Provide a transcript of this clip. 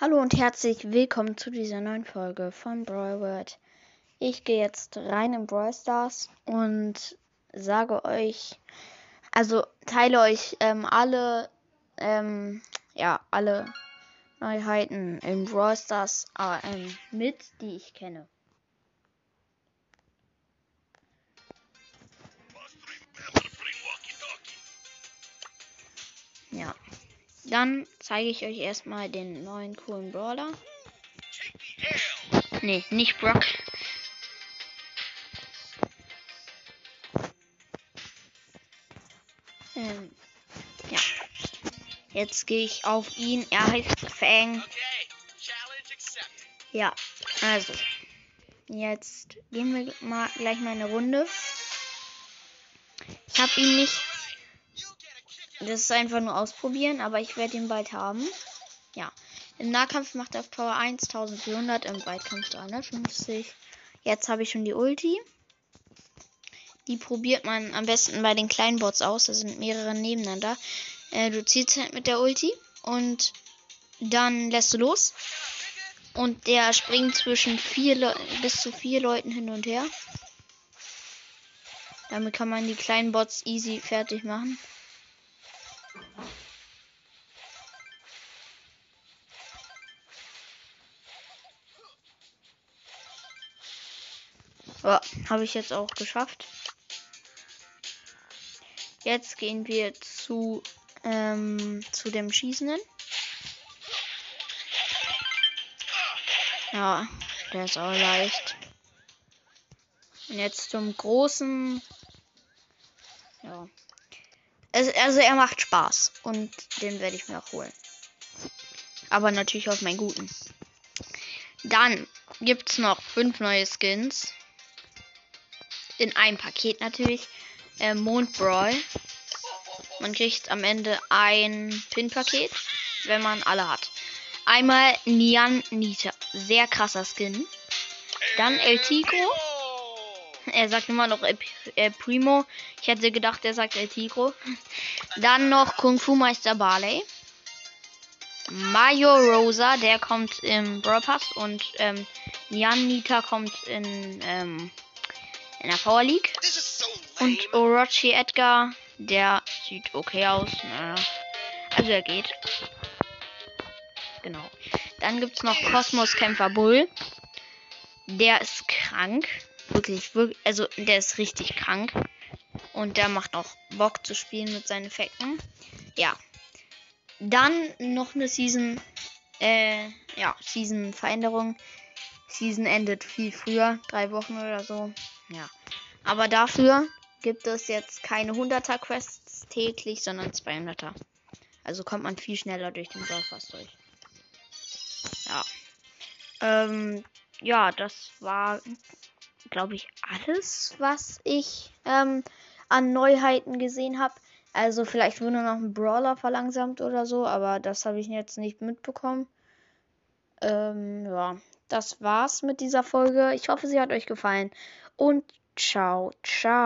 Hallo und herzlich willkommen zu dieser neuen Folge von Brawl World. Ich gehe jetzt rein in Brawl Stars und sage euch, also teile euch ähm, alle, ähm, ja, alle Neuheiten in Brawl Stars äh, mit, die ich kenne. Ja. Dann zeige ich euch erstmal den neuen coolen Brawler. Nee, nicht Brock. Ähm, ja. Jetzt gehe ich auf ihn. Er heißt Fang. Ja, also. Jetzt gehen wir mal gleich mal eine Runde. Ich habe ihn nicht das ist einfach nur ausprobieren, aber ich werde ihn bald haben. Ja. Im Nahkampf macht er auf Power 1400, im Weitkampf 350. Jetzt habe ich schon die Ulti. Die probiert man am besten bei den kleinen Bots aus. Da sind mehrere nebeneinander. Äh, du ziehst halt mit der Ulti und dann lässt du los. Und der springt zwischen vier Le bis zu vier Leuten hin und her. Damit kann man die kleinen Bots easy fertig machen. Ja, habe ich jetzt auch geschafft. Jetzt gehen wir zu, ähm, zu dem Schießenden. Ja, der ist auch leicht. Und jetzt zum großen. Ja. Also, also er macht Spaß. Und den werde ich mir auch holen. Aber natürlich auf meinen guten. Dann gibt es noch fünf neue Skins in einem Paket natürlich. Äh, Mond Brawl. Man kriegt am Ende ein Pin-Paket, wenn man alle hat. Einmal Nian Nita. Sehr krasser Skin. Dann El Tico. Er sagt immer noch El Primo. Ich hätte gedacht, er sagt El Tico. Dann noch Kung Fu Meister Barley. Mayo Rosa, der kommt im Brawl Pass und ähm, Nian Nita kommt in ähm, in der Power League. Und Orochi Edgar, der sieht okay aus. Ne? Also er geht. Genau. Dann gibt es noch Kosmos Kämpfer Bull. Der ist krank. Wirklich, wirklich, also der ist richtig krank. Und der macht auch Bock zu spielen mit seinen Effekten. Ja. Dann noch eine Season, äh, ja, Season-Veränderung. Season endet viel früher, drei Wochen oder so. Ja. Aber dafür gibt es jetzt keine 100er Quests täglich, sondern 200er. Also kommt man viel schneller durch den Surfers durch. Ja. Ähm, ja, das war, glaube ich, alles, was ich ähm, an Neuheiten gesehen habe. Also vielleicht wurde noch ein Brawler verlangsamt oder so, aber das habe ich jetzt nicht mitbekommen. Ähm, ja, das war's mit dieser Folge. Ich hoffe, sie hat euch gefallen. Und ciao, ciao.